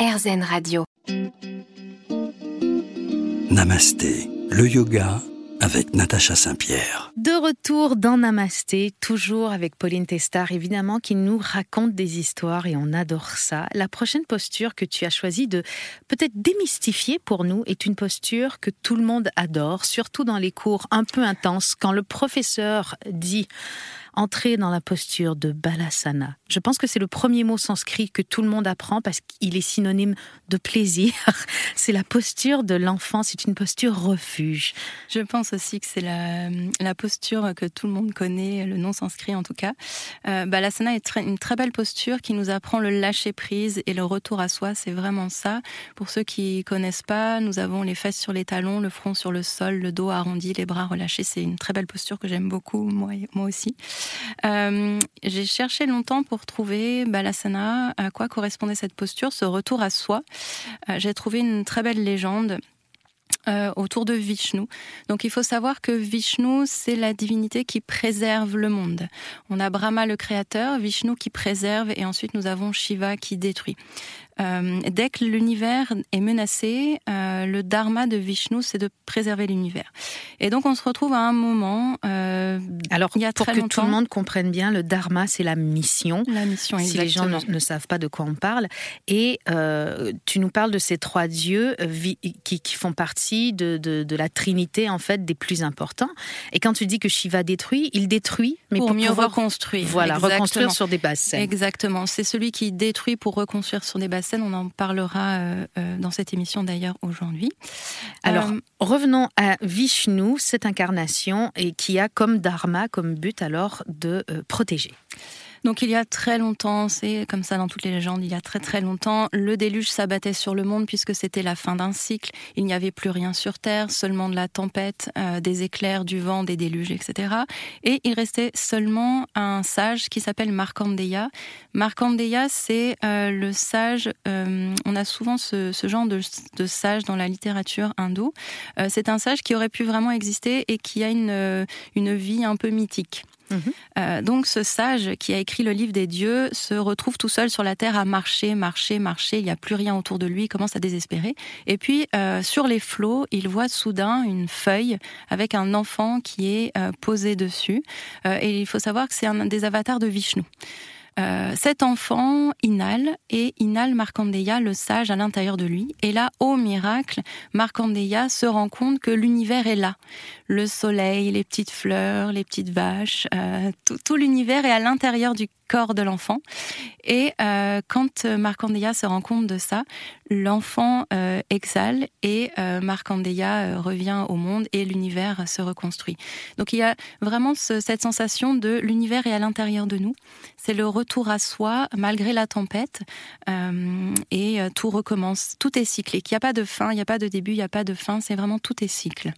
RZN Radio. Namasté, le yoga avec Natacha Saint-Pierre. De retour dans Namasté, toujours avec Pauline Testard, évidemment, qui nous raconte des histoires et on adore ça. La prochaine posture que tu as choisi de peut-être démystifier pour nous est une posture que tout le monde adore, surtout dans les cours un peu intenses, quand le professeur dit entrer dans la posture de balasana. Je pense que c'est le premier mot sanskrit que tout le monde apprend parce qu'il est synonyme de plaisir. C'est la posture de l'enfant, c'est une posture refuge. Je pense aussi que c'est la, posture que tout le monde connaît, le nom sanskrit en tout cas. Euh, balasana est une très belle posture qui nous apprend le lâcher prise et le retour à soi. C'est vraiment ça. Pour ceux qui connaissent pas, nous avons les fesses sur les talons, le front sur le sol, le dos arrondi, les bras relâchés. C'est une très belle posture que j'aime beaucoup, moi aussi. Euh, j'ai cherché longtemps pour trouver Balasana, à quoi correspondait cette posture, ce retour à soi. Euh, j'ai trouvé une très belle légende. Euh, autour de Vishnu. Donc il faut savoir que Vishnu, c'est la divinité qui préserve le monde. On a Brahma le créateur, Vishnu qui préserve, et ensuite nous avons Shiva qui détruit. Euh, dès que l'univers est menacé, euh, le dharma de Vishnu, c'est de préserver l'univers. Et donc on se retrouve à un moment. Euh, Alors il y a pour que tout le monde comprenne bien, le dharma, c'est la mission. La mission. Si les gens ne, savent pas de quoi on parle, et tu nous parles de ces trois dieux qui, font partie de, de, la trinité en fait des plus importants. Et quand tu dis que Shiva détruit, il détruit, mais pour, mieux reconstruire. Voilà, reconstruire sur des bases saines. Exactement. C'est celui qui détruit pour reconstruire sur des bases on en parlera euh, euh, dans cette émission d'ailleurs aujourd'hui. Alors, euh, revenons à Vishnu, cette incarnation, et qui a comme dharma, comme but alors de protéger. Donc il y a très longtemps, c'est comme ça dans toutes les légendes, il y a très très longtemps, le déluge s'abattait sur le monde puisque c'était la fin d'un cycle. Il n'y avait plus rien sur Terre, seulement de la tempête, euh, des éclairs, du vent, des déluges, etc. Et il restait seulement un sage qui s'appelle Markandeya. Markandeya, c'est euh, le sage, euh, on a souvent ce, genre de, sage dans la littérature hindoue. c'est un sage qui aurait pu vraiment exister et qui a une, une vie un peu mythique. Mhm. Euh, donc ce sage qui a écrit le livre des dieux se retrouve tout seul sur la terre à marcher, marcher, marcher. Il n'y a plus rien autour de lui, il commence à désespérer. Et puis euh, sur les flots, il voit soudain une feuille avec un enfant qui est euh, posé dessus. et il faut savoir que c'est un des avatars de Vishnu. Euh, cet enfant inhale et inhale Markandeya, le sage, à l'intérieur de lui. Et là, au miracle, Markandeya se rend compte que l'univers est là. Le soleil, les petites fleurs, les petites vaches, euh, tout l'univers est à l'intérieur du corps de l'enfant. Et euh, quand Markandeya se rend compte de ça, l'enfant euh, exhale et euh, Markandeya euh, revient au monde et l'univers se reconstruit. Donc il y a vraiment cette sensation de l'univers est à l'intérieur de nous. C'est le retour à soi malgré la tempête et tout recommence. Tout est cyclique. Il n'y a pas de fin, il n'y a pas de début, il n'y a pas de fin. C'est vraiment tout est cycle.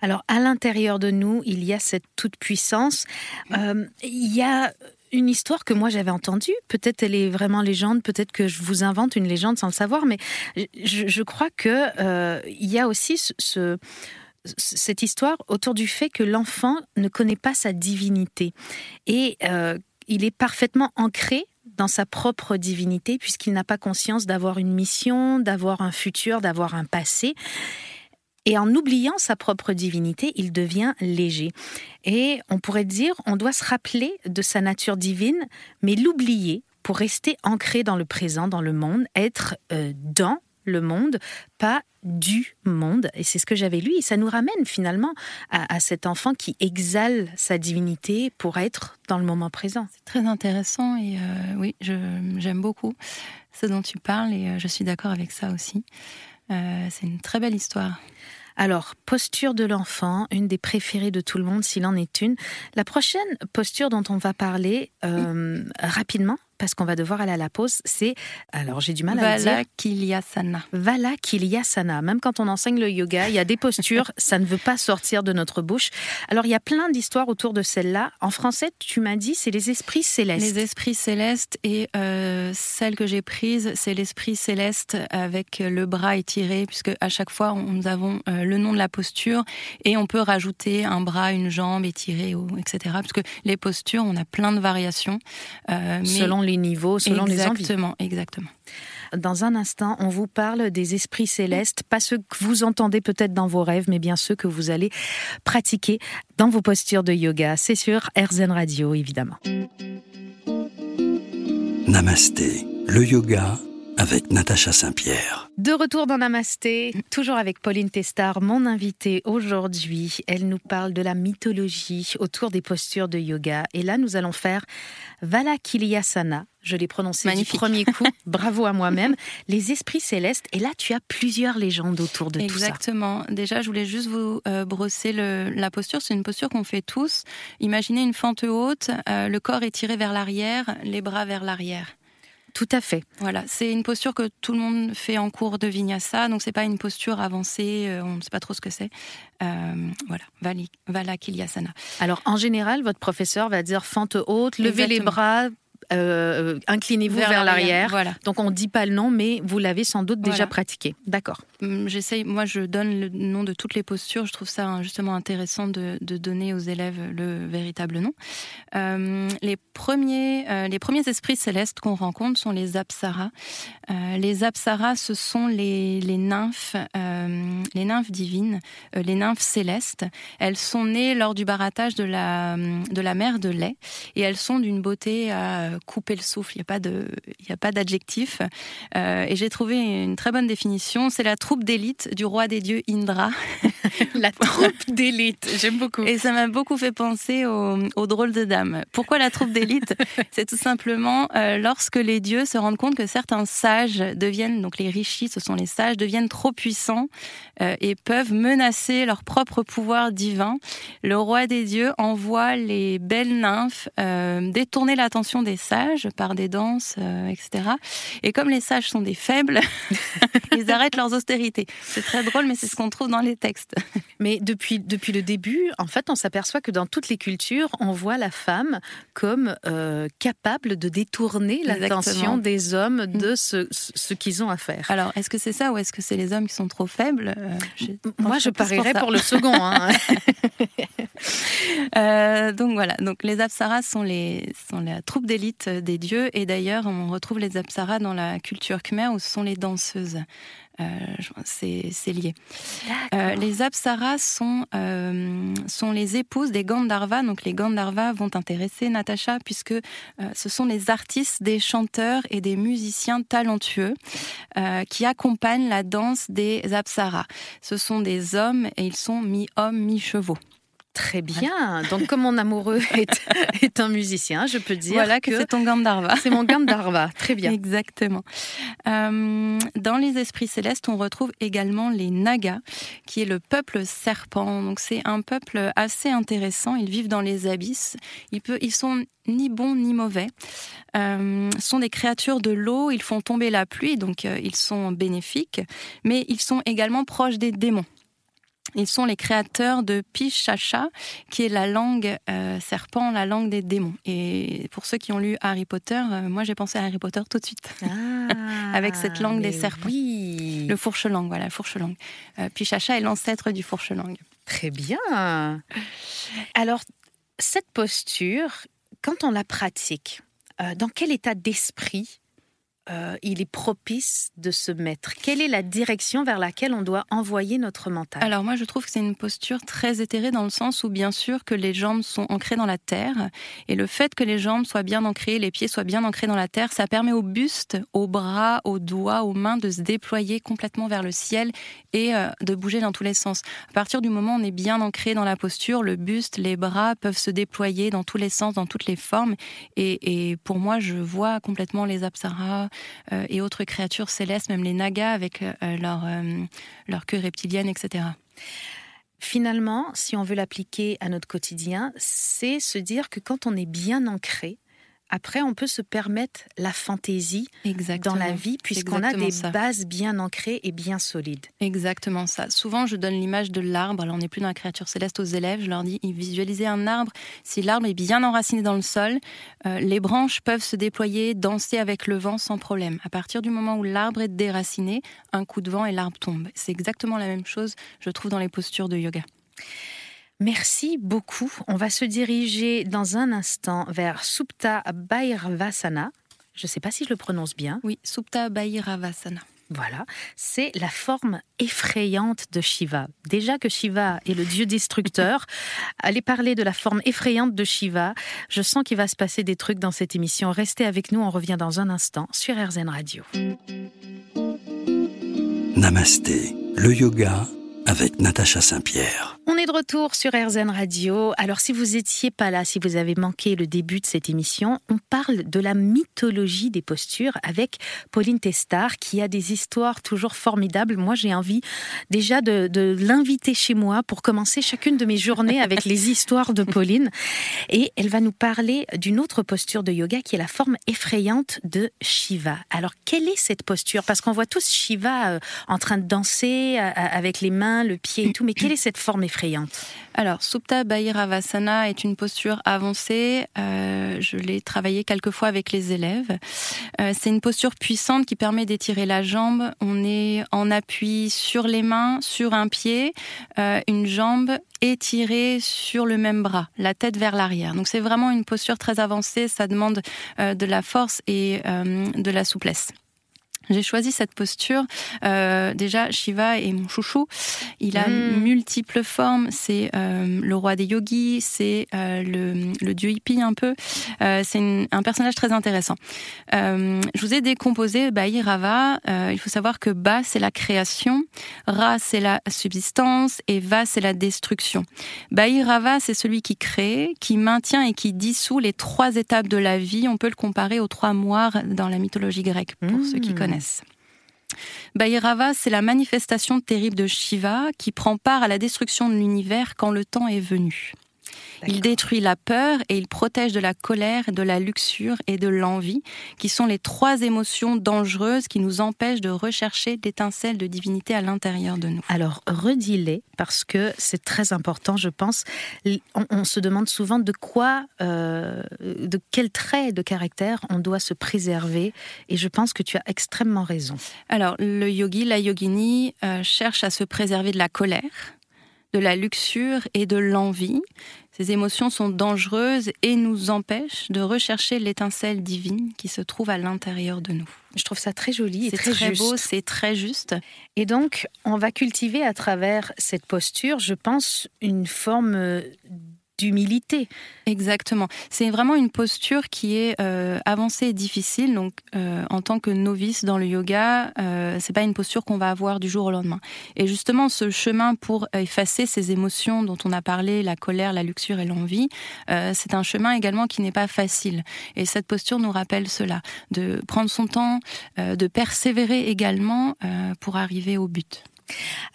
Alors à l'intérieur de nous, il y a cette toute puissance. il y a une histoire que moi j'avais entendue. Peut-être elle est vraiment légende, peut-être que je vous invente une légende sans le savoir, mais je, crois que euh, il y a aussi ce, cette histoire autour du fait que l'enfant ne connaît pas sa divinité et euh, il est parfaitement ancré dans sa propre divinité puisqu'il n'a pas conscience d'avoir une mission, d'avoir un futur, d'avoir un passé. Et en oubliant sa propre divinité, il devient léger. Et on pourrait dire, on doit se rappeler de sa nature divine, mais l'oublier pour rester ancré dans le présent, dans le monde, être euh, dans le monde, pas du monde. Et c'est ce que j'avais lu. Et ça nous ramène finalement à, cet enfant qui exhale sa divinité pour être dans le moment présent. C'est très intéressant et euh, oui, j'aime beaucoup ce dont tu parles et euh, je suis d'accord avec ça aussi. c'est une très belle histoire. Alors, posture de l'enfant, une des préférées de tout le monde s'il en est une. La prochaine posture dont on va parler euh, rapidement, parce qu'on va devoir aller à la pause, c'est, alors j'ai du mal à le dire. Kilyasana. Vala Kilyasana. Même quand on enseigne le yoga, il y a des postures, ça ne veut pas sortir de notre bouche. Alors il y a plein d'histoires autour de celle-là. En français, tu m'as dit, c'est les esprits célestes. Les esprits célestes et euh, celle que j'ai prise, c'est l'esprit céleste avec le bras étiré, puisque à chaque fois, nous avons euh, le nom de la posture et on peut rajouter un bras, une jambe étirée, etc. Parce que les postures, on a plein de variations. Euh, Selon les niveaux, selon les envies. Exactement, exactement. Dans un instant, on vous parle des esprits célestes, pas ceux que vous entendez peut-être dans vos rêves, mais bien ceux que vous allez pratiquer dans vos postures de yoga. C'est sur RZN Radio, évidemment. Namasté, le yoga avec Natacha Saint-Pierre. De retour dans Namasté, toujours avec Pauline Testard, mon invitée aujourd'hui. Elle nous parle de la mythologie autour des postures de yoga. Et là, nous allons faire Valakilyasana. Je l'ai prononcé du premier coup. Bravo à moi-même. Les esprits célestes. Et là, tu as plusieurs légendes autour de tout ça. Exactement. Déjà, je voulais juste vous euh, brosser la posture. C'est une posture qu'on fait tous. Imaginez une fente haute. Euh, le corps est tiré vers l'arrière, les bras vers l'arrière. Tout à fait. Voilà, c'est une posture que tout le monde fait en cours de vinyasa, donc c'est pas une posture avancée, euh, on ne sait pas trop ce que c'est. Euh, voilà, Valakilyasana. Alors en général, votre professeur va dire fente haute, levez les bras, euh, inclinez-vous vers, l'arrière. Voilà. Donc on ne dit pas le nom, mais vous l'avez sans doute déjà pratiqué. D'accord. Hum, j'essaye, moi je donne le nom de toutes les postures. Je trouve ça hein, justement intéressant de, donner aux élèves le véritable nom. Euh, les, premiers, euh, les premiers esprits célestes qu'on rencontre sont les apsaras. les apsaras, ce sont les, les nymphes, les nymphes divines, les nymphes célestes. Elles sont nées lors du barattage de la, de la mer de lait et elles sont d'une beauté à couper le souffle. Il n'y a pas d'adjectif. Euh, et j'ai trouvé une très bonne définition. C'est la troupe d'élite du roi des dieux Indra. la troupe d'élite, j'aime beaucoup. Et ça m'a beaucoup fait penser au, drôle de dame. Pourquoi la troupe d'élite C'est tout simplement euh, lorsque les dieux se rendent compte que certains sages deviennent, donc les rishis, ce sont les sages, deviennent trop puissants euh, et peuvent menacer leur propre pouvoir divin. Le roi des dieux envoie les belles nymphes détourner l'attention des sages par des danses, euh, etc. Et comme les sages sont des faibles, ils arrêtent leurs austérités. C'est très drôle, mais c'est ce qu'on trouve dans les textes. Mais depuis, depuis le début, en fait, on s'aperçoit que dans toutes les cultures, on voit la femme comme euh, capable de détourner l'attention des hommes de ce, ce qu'ils ont à faire. Alors, est-ce que c'est ça ou est-ce que c'est les hommes qui sont trop faibles euh, Moi, je parierais pour, le second. Hein. donc voilà, donc les apsaras sont, les, sont la troupe d'élite des dieux. Et d'ailleurs, on retrouve les apsaras dans la culture khmer où ce sont les danseuses. Euh, c'est lié. Euh, les apsaras sont, euh, sont les épouses des Gandharvas. Donc les Gandharvas vont intéresser Natacha puisque ce sont les artistes, des chanteurs et des musiciens talentueux qui accompagnent la danse des apsaras. Ce sont des hommes et ils sont mi-hommes, mi-chevaux. Très bien. Donc, comme mon amoureux est, est un musicien, je peux dire voilà que, c'est ton Gandharva. C'est mon Gandharva. Très bien. Exactement. Euh, dans les esprits célestes, on retrouve également les Nagas, qui est le peuple serpent. Donc, c'est un peuple assez intéressant. Ils vivent dans les abysses. Ils, peut, ils sont ni bons ni mauvais. Euh, sont des créatures de l'eau. Ils font tomber la pluie, donc euh, ils sont bénéfiques. Mais ils sont également proches des démons. Ils sont les créateurs de Pishacha, qui est la langue euh, serpent, la langue des démons. Et pour ceux qui ont lu Harry Potter, euh, moi j'ai pensé à Harry Potter tout de suite, ah, avec cette langue des serpents. Oui. Le fourche-langue, voilà, le fourche-langue. Euh, Pishacha est l'ancêtre du fourche-langue. Très bien. Alors, cette posture, quand on la pratique, dans quel état d'esprit euh, il est propice de se mettre. Quelle est la direction vers laquelle on doit envoyer notre mental? Alors moi je trouve que c'est une posture très éthérée dans le sens où bien sûr que les jambes sont ancrées dans la terre. Et le fait que les jambes soient bien ancrées, les pieds soient bien ancrés dans la terre, ça permet au buste, aux bras, aux doigts, aux mains de se déployer complètement vers le ciel et euh, de bouger dans tous les sens. À partir du moment où on est bien ancré dans la posture, le buste, les bras peuvent se déployer dans tous les sens, dans toutes les formes. Et, et pour moi je vois complètement les apsaras, euh, et autres créatures célestes, même les nagas avec euh, leur, euh, leur queue reptilienne, etc. Finalement, si on veut l'appliquer à notre quotidien, c'est se dire que quand on est bien ancré, après, on peut se permettre la fantaisie dans la vie puisqu'on a des bases bien ancrées et bien solides. Exactement ça. Souvent, je donne l'image de l'arbre. Alors, on n'est plus dans la créature céleste aux élèves. Je leur dis, visualisez un arbre. Si l'arbre est bien enraciné dans le sol, euh, les branches peuvent se déployer, danser avec le vent sans problème. À partir du moment où l'arbre est déraciné, un coup de vent et l'arbre tombe. C'est exactement la même chose, je trouve, dans les postures de yoga. Merci beaucoup. On va se diriger dans un instant vers Supta Bhairvasana. je ne sais pas si je le prononce bien. Oui, Supta Bhairavasana. Voilà, c'est la forme effrayante de Shiva. Déjà que Shiva est le dieu destructeur, allez parler de la forme effrayante de Shiva. Je sens qu'il va se passer des trucs dans cette émission. Restez avec nous, on revient dans un instant sur RZN Radio. Namasté, le yoga avec Natacha Saint-Pierre. On est de retour sur RZN Radio. Alors si vous étiez pas là, si vous avez manqué le début de cette émission, on parle de la mythologie des postures avec Pauline Testard qui a des histoires toujours formidables. Moi j'ai envie déjà de, de l'inviter chez moi pour commencer chacune de mes journées avec les histoires de Pauline. Et elle va nous parler d'une autre posture de yoga qui est la forme effrayante de Shiva. Alors quelle est cette posture? Parce qu'on voit tous Shiva euh, en train de danser euh, avec les mains le pied et tout, mais quelle est cette forme effrayante? Alors, Supta Bhairavasana est une posture avancée. Euh, je l'ai travaillé quelques fois avec les élèves. Euh, c'est une posture puissante qui permet d'étirer la jambe. On est en appui sur les mains, sur un pied, euh, une jambe étirée sur le même bras, la tête vers l'arrière. Donc c'est vraiment une posture très avancée. Ça demande de la force et de la souplesse. J'ai choisi cette posture. Euh, déjà, Shiva est mon chouchou. Il a mm. multiples formes. C'est euh, le roi des yogis, c'est euh, le, le, dieu hippie un peu. C'est un personnage très intéressant. Je vous ai décomposé Bahi Rava. il faut savoir que Ba, c'est la création, Ra, c'est la subsistance et Va, c'est la destruction. Bahi Rava, c'est celui qui crée, qui maintient et qui dissout les trois étapes de la vie. On peut le comparer aux trois moires dans la mythologie grecque, pour ceux qui mm. connaissent. Bhairava, c'est la manifestation terrible de Shiva qui prend part à la destruction de l'univers quand le temps est venu. Il détruit la peur et il protège de la colère, de la luxure et de l'envie, qui sont les trois émotions dangereuses qui nous empêchent de rechercher l'étincelle de divinité à l'intérieur de nous. Alors, redis-les, parce que c'est très important, je pense. On, se demande souvent de quoi, euh, de quel trait de caractère on doit se préserver, et je pense que tu as extrêmement raison. Alors, le yogi, la yogini, euh, cherche à se préserver de la colère, de la luxure et de l'envie. Ces émotions sont dangereuses et nous empêchent de rechercher l'étincelle divine qui se trouve à l'intérieur de nous. Je trouve ça très joli et très, très beau, c'est très juste. Et donc, on va cultiver à travers cette posture, je pense, une forme d'humilité. Exactement. C'est vraiment une posture qui est euh, avancée et difficile. Donc, euh, en tant que novice dans le yoga, euh, c'est pas une posture qu'on va avoir du jour au lendemain. Et justement, ce chemin pour effacer ces émotions dont on a parlé, la colère, la luxure et l'envie, euh, c'est un chemin également qui n'est pas facile. Et cette posture nous rappelle cela, de prendre son temps, de persévérer également pour arriver au but.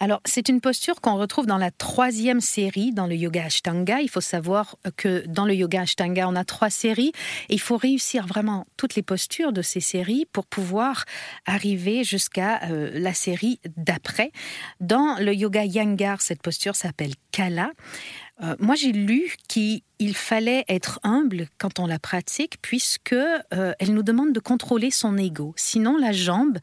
Alors, c'est une posture qu'on retrouve dans la troisième série dans le yoga Ashtanga. Il faut savoir que dans le yoga Ashtanga, on a trois séries et il faut réussir vraiment toutes les postures de ces séries pour pouvoir arriver jusqu'à euh, la série d'après. Dans le yoga Yangar, cette posture s'appelle Kala. Euh, moi, j'ai lu qu'il fallait être humble quand on la pratique, puisque euh, elle nous demande de contrôler son ego. Sinon, la jambe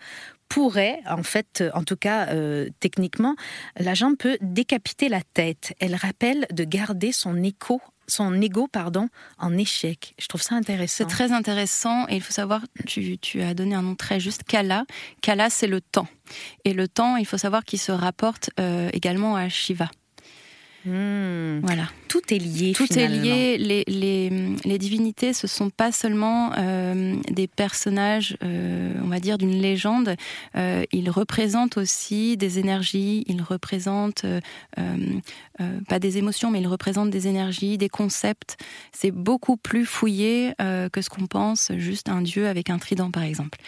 pourrait, en fait, en tout cas euh, techniquement, la jambe peut décapiter la tête. Elle rappelle de garder son écho son ego pardon en échec. Je trouve ça intéressant. C'est très intéressant et il faut savoir, tu, tu as donné un nom très juste, Kala. Kala, c'est le temps. Et le temps, il faut savoir qu'il se rapporte euh, également à Shiva. Hmm. Voilà. Tout est lié. Tout est lié. Les, les, les, divinités, ce sont pas seulement euh, des personnages, euh, on va dire, d'une légende. Euh, ils représentent aussi des énergies. Ils représentent pas des émotions, mais ils représentent des énergies, des concepts. C'est beaucoup plus fouillé que ce qu'on pense. Juste un dieu avec un trident, par exemple.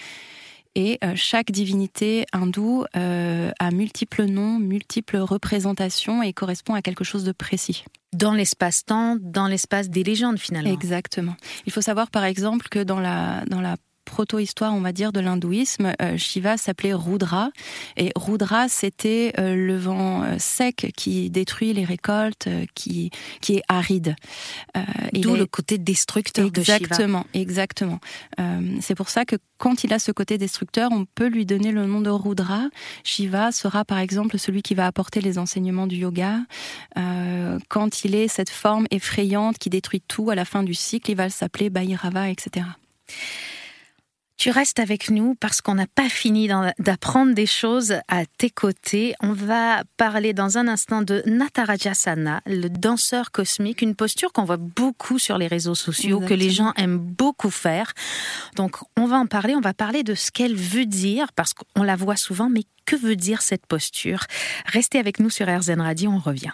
Et euh, chaque divinité hindoue euh, a multiples noms, multiples représentations et correspond à quelque chose de précis. Dans l'espace-temps, dans l'espace des légendes finalement. Exactement. Il faut savoir par exemple que dans la, dans la proto-histoire, on va dire, de l'hindouisme, euh, Shiva s'appelait Rudra. Et Rudra, c'était euh, le vent euh, sec qui détruit les récoltes, qui, qui est aride. D'où le côté destructeur de Shiva. Exactement, exactement. c'est pour ça que quand il a ce côté destructeur, on peut lui donner le nom de Rudra. Shiva sera par exemple celui qui va apporter les enseignements du yoga. quand il est cette forme effrayante qui détruit tout à la fin du cycle, il va s'appeler Bhairava, etc. Tu restes avec nous parce qu'on n'a pas fini d'apprendre des choses à tes côtés. On va parler dans un instant de Natarajasana, le danseur cosmique, une posture qu'on voit beaucoup sur les réseaux sociaux, que les gens aiment beaucoup faire. Donc on va en parler, on va parler de ce qu'elle veut dire parce qu'on la voit souvent, mais que veut dire cette posture? Restez avec nous sur RZN Radio, on revient.